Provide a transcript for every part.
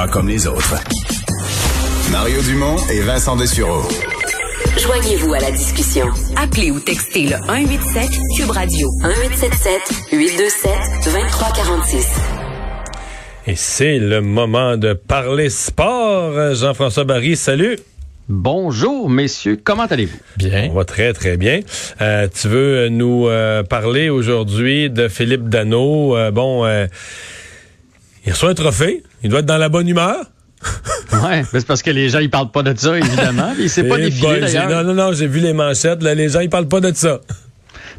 pas comme les autres. Mario Dumont et Vincent Dessureau. Joignez-vous à la discussion. Appelez ou textez le 187 Cube Radio 1877 827 2346. Et c'est le moment de parler sport. Jean-François Barry, salut. Bonjour, messieurs. Comment allez-vous? Bien. On va très, très bien. Euh, tu veux nous euh, parler aujourd'hui de Philippe Dano. Euh, bon, il reçoit un trophée. Il doit être dans la bonne humeur. ouais, c'est parce que les gens ils parlent pas de ça évidemment. Il s'est pas eh défilé d'ailleurs. Non non non, j'ai vu les manchettes. Là, les gens ils parlent pas de ça.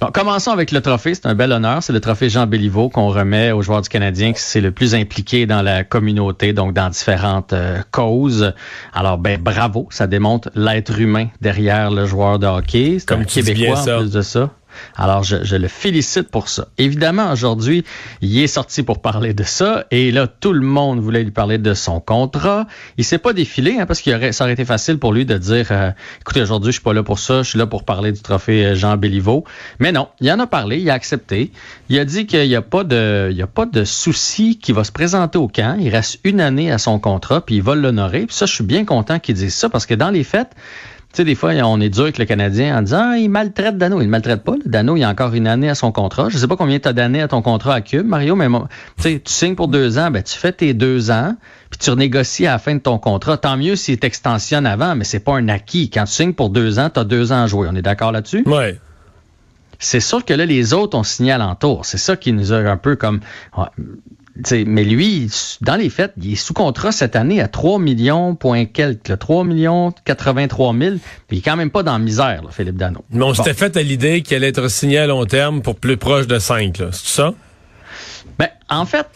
Bon, commençons avec le trophée. C'est un bel honneur. C'est le trophée Jean Béliveau qu'on remet aux joueurs du Canadien qui c'est le plus impliqué dans la communauté, donc dans différentes euh, causes. Alors, ben bravo. Ça démontre l'être humain derrière le joueur de hockey. C'est un Québécois en plus de ça. Alors, je, le félicite pour ça. Évidemment, aujourd'hui, il est sorti pour parler de ça, et là, tout le monde voulait lui parler de son contrat. Il s'est pas défilé, hein, parce qu'il aurait, ça aurait été facile pour lui de dire, euh, écoutez, aujourd'hui, je suis pas là pour ça, je suis là pour parler du trophée euh, Jean Béliveau. Mais non, il en a parlé, il a accepté. Il a dit qu'il n'y a pas de, il y a pas de souci qui va se présenter au camp. Il reste une année à son contrat, puis il va l'honorer. Puis ça, je suis bien content qu'il dise ça, parce que dans les faits, tu sais, des fois, on est dur avec le Canadien en disant ah, il maltraite Dano. Il ne maltraite pas. Dano, il a encore une année à son contrat. Je ne sais pas combien tu as d'années à ton contrat à Cube, Mario, mais tu signes pour deux ans, ben, tu fais tes deux ans, puis tu renégocies à la fin de ton contrat. Tant mieux s'il t'extensionne avant, mais c'est pas un acquis. Quand tu signes pour deux ans, tu as deux ans à jouer. On est d'accord là-dessus? Oui. C'est sûr que là, les autres ont signé à l'entour. C'est ça qui nous a un peu comme mais lui, dans les faits, il est sous contrat cette année à 3 millions, point quelques, 3 millions 83 000. Puis il est quand même pas dans la misère, Philippe Dano. Mais on s'était fait à l'idée qu'il allait être signé à long terme pour plus proche de 5, c'est ça? Ben, en fait,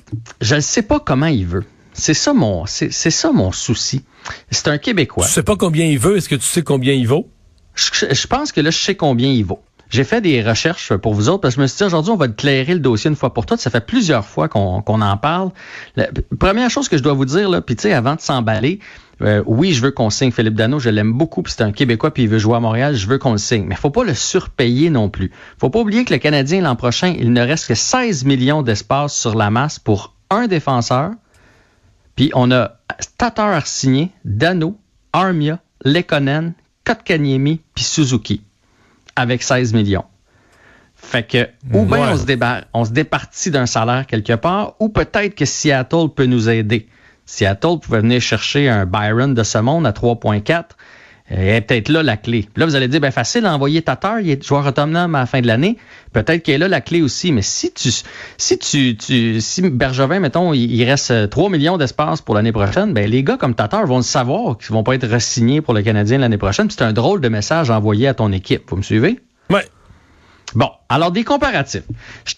je ne sais pas comment il veut. C'est ça mon, c'est ça mon souci. C'est un Québécois. Tu sais pas combien il veut. Est-ce que tu sais combien il vaut? je pense que là, je sais combien il vaut. J'ai fait des recherches pour vous autres parce que je me suis dit aujourd'hui, on va éclairer le dossier une fois pour toutes. Ça fait plusieurs fois qu'on en parle. La première chose que je dois vous dire, là, puis tu sais, avant de s'emballer, euh, oui, je veux qu'on signe Philippe Dano, je l'aime beaucoup, puis c'est un Québécois, puis il veut jouer à Montréal, je veux qu'on le signe. Mais faut pas le surpayer non plus. faut pas oublier que le Canadien, l'an prochain, il ne reste que 16 millions d'espace sur la masse pour un défenseur. Puis on a Tatar signé, Dano, Armia, Lekonen, Kotkaniemi, puis Suzuki avec 16 millions. Fait que, ou bien on se, on se départit d'un salaire quelque part, ou peut-être que Seattle peut nous aider. Seattle pouvait venir chercher un Byron de ce monde à 3.4. Et peut-être là la clé. là, vous allez dire, ben facile, envoyer Tatar, il est joueur autonome à la fin de l'année. Peut-être qu'elle est là la clé aussi. Mais si tu, si tu, tu si Bergevin, mettons, il, reste 3 millions d'espace pour l'année prochaine, ben les gars comme Tatar vont le savoir qu'ils vont pas être re-signés pour le Canadien l'année prochaine. C'est un drôle de message envoyé à ton équipe. Vous me suivez? Ouais. Bon, alors des comparatifs.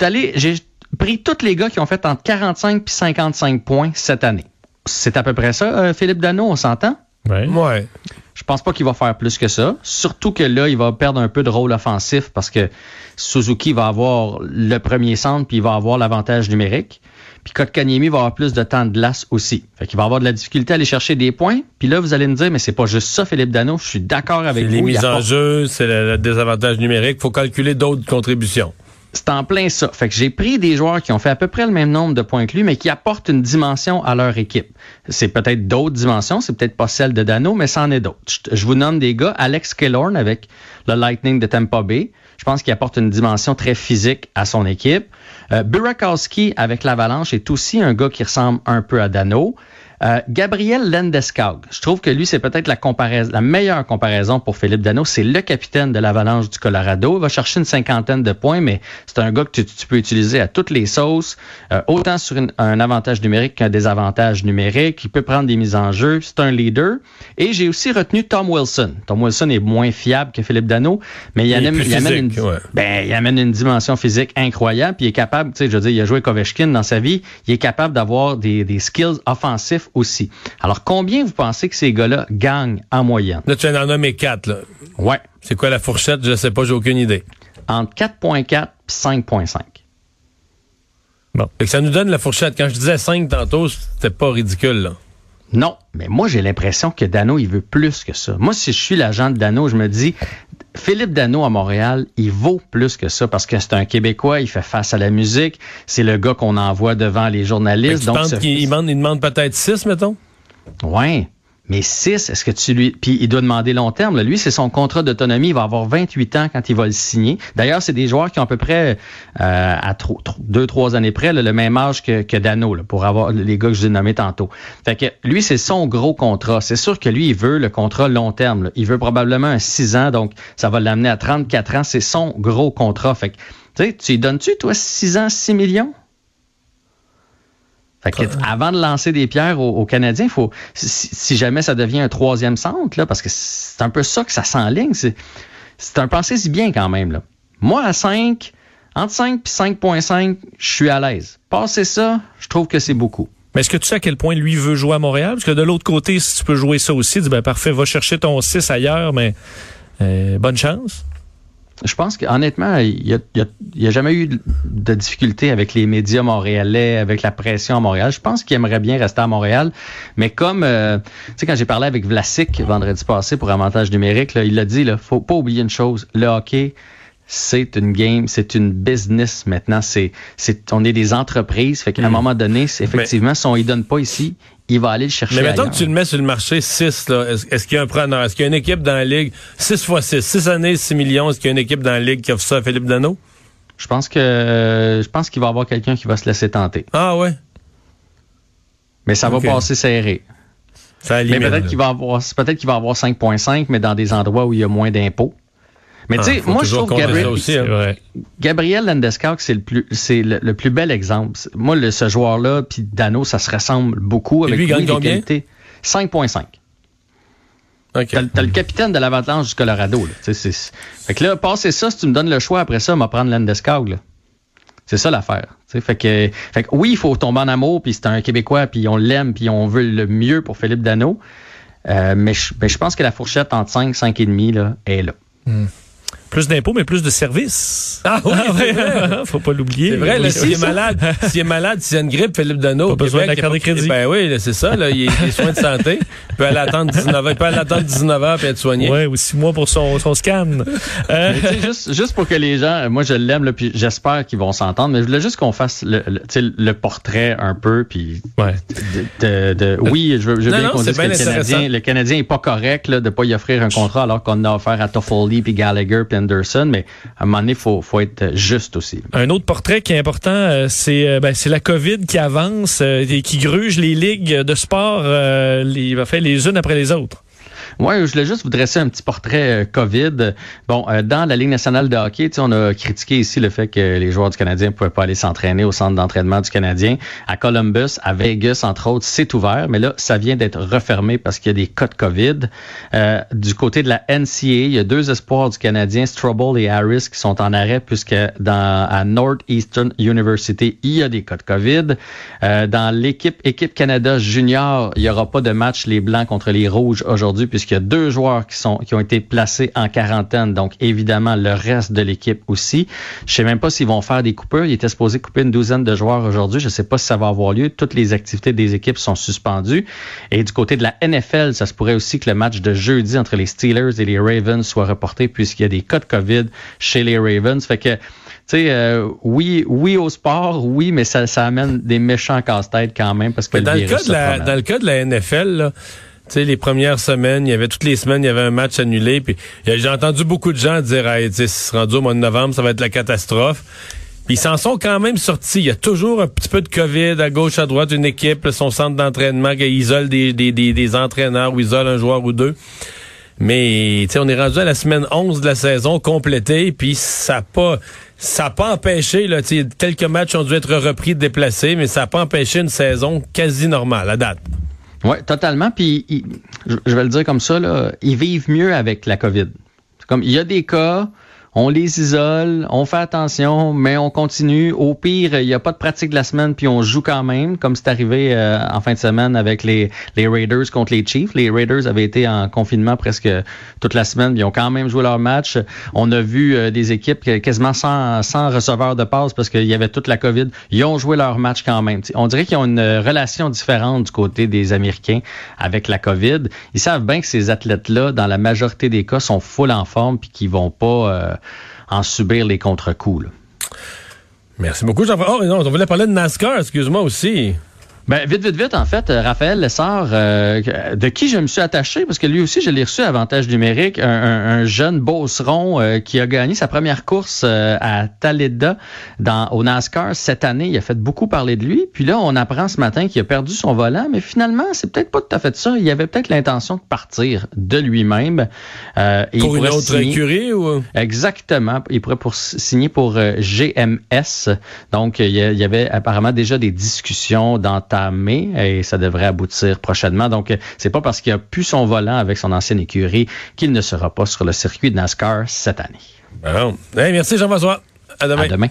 allé, j'ai pris tous les gars qui ont fait entre 45 et 55 points cette année. C'est à peu près ça, euh, Philippe Dano, on s'entend? Oui. Ouais. Je pense pas qu'il va faire plus que ça. Surtout que là, il va perdre un peu de rôle offensif parce que Suzuki va avoir le premier centre puis il va avoir l'avantage numérique. Puis Kotkaniemi va avoir plus de temps de glace aussi. Fait qu'il va avoir de la difficulté à aller chercher des points. Puis là, vous allez me dire, mais c'est pas juste ça, Philippe Dano. Je suis d'accord avec vous. Les mises en jeu, c'est le, désavantage numérique. faut calculer d'autres contributions. C'est en plein ça. Fait que j'ai pris des joueurs qui ont fait à peu près le même nombre de points que lui, mais qui apportent une dimension à leur équipe. C'est peut-être d'autres dimensions, c'est peut-être pas celle de Dano, mais c'en est d'autres. Je vous nomme des gars. Alex Killorn avec le Lightning de Tampa Bay. Je pense qu'il apporte une dimension très physique à son équipe. Euh, Burakowski avec l'Avalanche est aussi un gars qui ressemble un peu à Dano. Euh, Gabriel Landeskog, je trouve que lui, c'est peut-être la, comparaison, la meilleure comparaison pour Philippe Dano. C'est le capitaine de l'Avalanche du Colorado. Il va chercher une cinquantaine de points, mais c'est un gars que tu, peux utiliser à toutes les sauces, euh, autant sur un avantage numérique qu'un désavantage numérique. Il peut prendre des mises en jeu. C'est un leader. Et j'ai aussi retenu Tom Wilson. Tom Wilson est moins fiable que Philippe Dano, mais il, amène, une, ben, il amène une dimension physique incroyable. Puis il est capable, tu sais, je veux dire, il a joué Kovechkin dans sa vie. Il est capable d'avoir des, des skills offensifs aussi. Alors, combien vous pensez que ces gars-là gagnent en moyenne? Là, tu en as nommé quatre, là. Ouais. C'est quoi la fourchette? Je ne sais pas, j'ai aucune idée. Entre 4.4 et 5.5. Bon. Et ça nous donne la fourchette. Quand je disais 5 tantôt, c'était pas ridicule, là. Non, mais moi j'ai l'impression que Dano, il veut plus que ça. Moi, si je suis l'agent de Dano, je me dis, Philippe Dano à Montréal, il vaut plus que ça parce que c'est un Québécois, il fait face à la musique, c'est le gars qu'on envoie devant les journalistes. Donc, il, demande, demande peut-être 6, mettons? Ouais. Mais 6, est-ce que tu lui... Puis il doit demander long terme. Lui, c'est son contrat d'autonomie. Il va avoir 28 ans quand il va le signer. D'ailleurs, c'est des joueurs qui ont à peu près, euh, à 2 trois années près, le même âge que, que Dano, pour avoir les gars que je vous ai nommés tantôt. Fait que lui, c'est son gros contrat. C'est sûr que lui, il veut le contrat long terme. Il veut probablement un 6 ans, donc ça va l'amener à 34 ans. C'est son gros contrat. Fait que, tu sais, tu lui donnes-tu, toi, 6 ans, 6 millions? Avant de lancer des pierres aux, Canadiens, faut si, jamais ça devient un troisième centre, là, parce que c'est un peu ça que ça s'enligne, c'est, c'est un pensée si bien quand même. Là. Moi, à 5, entre 5 et 5.5, je suis à l'aise. Passer ça, je trouve que c'est beaucoup. Mais est-ce que tu sais à quel point lui veut jouer à Montréal? Parce que de l'autre côté, si tu peux jouer ça aussi, dis ben parfait, va chercher ton 6 ailleurs, mais euh, bonne chance. Je pense qu'honnêtement, il n'y a, jamais eu de difficulté avec les médias montréalais, avec la pression à Montréal. Je pense qu'il aimerait bien rester à Montréal. Mais comme, euh, tu sais, quand j'ai parlé avec Vlasic vendredi passé pour Avantage numérique, il a dit, là, faut pas oublier une chose. Le hockey, c'est une game, c'est une business maintenant. C'est, c'est, on est des entreprises. Fait qu'à un hmm. moment donné, effectivement, si on ne donne pas ici, il va aller le chercher. Mais mettons que tu le mets sur le marché 6, là, est-ce, qu'il y a un preneur? Est-ce qu'il y a une équipe dans la ligue, 6 fois 6, 6 années, 6 millions, est-ce qu'il y a une équipe dans la ligue qui offre ça à Philippe Dano? Je pense que je pense qu'il va y avoir quelqu'un qui va se laisser tenter. Ah ouais? Mais ça va passer serré. Ça mais peut-être qu'il va avoir peut-être qu'il va avoir 5.5, mais dans des endroits où il y a moins d'impôts. Mais tu sais, ah, moi je trouve Gabriel, aussi, hein. Gabriel Landeskog, c'est le plus c'est le, plus bel exemple. Moi, le, ce joueur-là, puis Dano, ça se ressemble beaucoup avec lui, gagne combien? 5.5. Okay. T'as, le capitaine de l'Avalanche du Colorado. Là. fait que là, passer ça, si tu me donnes le choix après ça, m'a prendre Landeskog. C'est ça l'affaire. Fait que, fait que oui, il faut tomber en amour, puis c'est un Québécois, puis on l'aime, puis on veut le mieux pour Philippe Dano. Euh, mais, je, je pense que la fourchette entre 5 5,5 là, est là. Hmm. Plus d'impôts, mais plus de services. Ah oui, ah, Faut pas l'oublier. C'est vrai, s'il est malade, s'il est malade, s'il a une grippe, Philippe Dano. Pas besoin de carte de crédit. Ben oui, c'est ça, là. Il a des soins de santé. Il peut aller attendre 19 heures, il peut aller attendre 19 heures puis être soigné. Ouais, ou six mois pour son, son scan. Euh... juste, juste pour que les gens, moi je l'aime, puis j'espère qu'ils vont s'entendre, mais je voulais juste qu'on fasse le, le, le, portrait un peu, puis ouais. de, de, oui, je veux, je veux bien qu'on dise que le Canadien, le Canadien est pas correct là, de pas y offrir un contrat alors qu'on a offert à Toffoli puis Gallagher puis Anderson, mais à un moment donné, il faut, faut être juste aussi. Un autre portrait qui est important, euh, c'est euh, ben, la COVID qui avance euh, et qui gruge les ligues de sport les, fait, les unes après les autres. Oui, je voulais juste vous dresser un petit portrait euh, COVID. Bon, euh, dans la Ligue nationale de hockey, on a critiqué ici le fait que les joueurs du Canadien ne pouvaient pas aller s'entraîner au centre d'entraînement du Canadien. À Columbus, à Vegas, entre autres, c'est ouvert, mais là, ça vient d'être refermé parce qu'il y a des cas de COVID. Euh, du côté de la NCA, il y a deux espoirs du Canadien, Strobel et Harris, qui sont en arrêt puisque dans à Northeastern University, il y a des cas de COVID. dans l'équipe équipe Canada junior, il n'y aura pas de match les blancs contre les rouges aujourd'hui puisque qu'il y a deux joueurs qui sont qui ont été placés en quarantaine, donc évidemment le reste de l'équipe aussi. Je sais même pas s'ils vont faire des coupures. Il était supposé couper une douzaine de joueurs aujourd'hui. Je sais pas si ça va avoir lieu. Toutes les activités des équipes sont suspendues. Et du côté de la NFL, ça se pourrait aussi que le match de jeudi entre les Steelers et les Ravens soit reporté puisqu'il y a des cas de COVID chez les Ravens. Fait que tu sais, euh, oui, oui au sport, oui, mais ça, ça amène des méchants casse-têtes quand même parce que dans, le, cas de la, dans le cas de la NFL, là, tu les premières semaines, il y avait toutes les semaines, il y avait un match annulé. Puis j'ai entendu beaucoup de gens dire, hey, tu sais, rendu au mois de novembre, ça va être la catastrophe. Puis ils s'en sont quand même sortis. Il y a toujours un petit peu de COVID à gauche, à droite, une équipe, son centre d'entraînement qui isole des, des, des, des, entraîneurs ou isole un joueur ou deux. Mais on est rendu à la semaine 11 de la saison complétée, puis ça n'a pas ça pas empêché là, quelques matchs ont dû être repris, déplacés, mais ça n'a pas empêché une saison quasi normale à date. Oui, totalement. Puis, je vais le dire comme ça, là, ils vivent mieux avec la COVID. Comme il y a des cas, on les isole, on fait attention, mais on continue. Au pire, il n'y a pas de pratique de la semaine, puis on joue quand même, comme c'est arrivé euh, en fin de semaine avec les, les Raiders contre les Chiefs. Les Raiders avaient été en confinement presque toute la semaine, ils ont quand même joué leur match. On a vu euh, des équipes quasiment sans, sans receveur de passe parce qu'il y avait toute la COVID. Ils ont joué leur match quand même. on dirait qu'ils ont une relation différente du côté des Américains avec la COVID. Ils savent bien que ces athlètes-là, dans la majorité des cas, sont full en forme, puis qu'ils vont pas... Euh, en subir les contre-coups. Merci beaucoup, Jean-François. Oh, non, on voulait parler de NASCAR, excuse-moi aussi. Ben, vite, vite, vite, en fait, euh, Raphaël Lessard, euh, de qui je me suis attaché, parce que lui aussi, je l'ai reçu à Avantage numérique, un, un, jeune beauceron euh, qui a gagné sa première course à Taleda dans, au NASCAR cette année. Il a fait beaucoup parler de lui. Puis là, on apprend ce matin qu'il a perdu son volant, mais finalement, c'est peut-être pas tout à fait ça. Il avait peut-être l'intention de partir de lui-même. pour une autre écurie ou? Exactement. Il pourrait pour, signer pour GMS. Donc, il y avait apparemment déjà des discussions dans et ça devrait aboutir prochainement. Donc, c'est pas parce qu'il a pu son volant avec son ancienne écurie qu'il ne sera pas sur le circuit de NASCAR cette année. Bon. merci Jean-François. À demain. À demain.